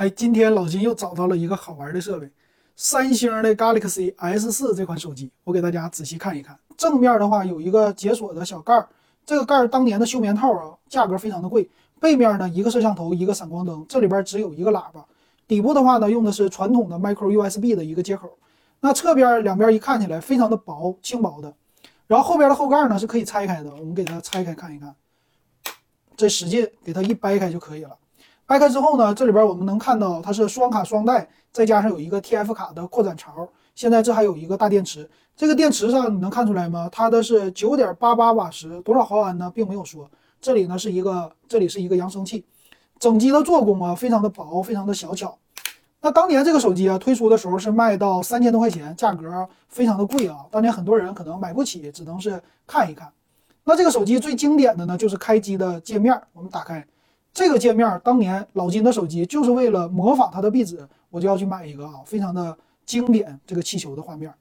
哎，今天老金又找到了一个好玩的设备，三星的 Galaxy S 四这款手机，我给大家仔细看一看。正面的话有一个解锁的小盖儿，这个盖儿当年的休眠套啊，价格非常的贵。背面呢，一个摄像头，一个闪光灯，这里边只有一个喇叭。底部的话呢，用的是传统的 Micro USB 的一个接口。那侧边两边一看起来非常的薄，轻薄的。然后后边的后盖呢是可以拆开的，我们给它拆开看一看，这使劲给它一掰开就可以了。掰开之后呢，这里边我们能看到它是双卡双待，再加上有一个 TF 卡的扩展槽。现在这还有一个大电池，这个电池上你能看出来吗？它的是九点八八瓦时，多少毫安呢？并没有说。这里呢是一个，这里是一个扬声器。整机的做工啊，非常的薄，非常的小巧。那当年这个手机啊推出的时候是卖到三千多块钱，价格非常的贵啊。当年很多人可能买不起，只能是看一看。那这个手机最经典的呢，就是开机的界面，我们打开。这个界面，当年老金的手机就是为了模仿它的壁纸，我就要去买一个啊，非常的经典。这个气球的画面，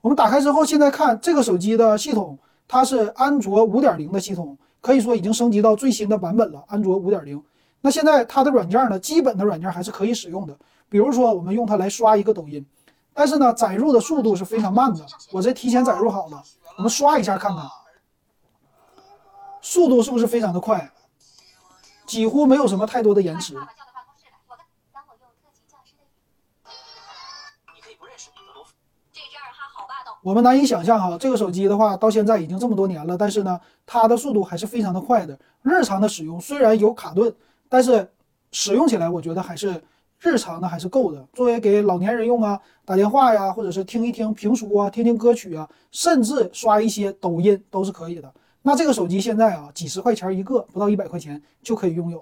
我们打开之后，现在看这个手机的系统，它是安卓五点零的系统，可以说已经升级到最新的版本了，安卓五点零。那现在它的软件呢，基本的软件还是可以使用的，比如说我们用它来刷一个抖音，但是呢，载入的速度是非常慢的。我这提前载入好了，我们刷一下看看，速度是不是非常的快？几乎没有什么太多的延迟。我们难以想象哈，这个手机的话，到现在已经这么多年了，但是呢，它的速度还是非常的快的。日常的使用虽然有卡顿，但是使用起来我觉得还是日常的还是够的。作为给老年人用啊，打电话呀，或者是听一听评书啊，听听歌曲啊，甚至刷一些抖音都是可以的。那这个手机现在啊，几十块钱一个，不到一百块钱就可以拥有。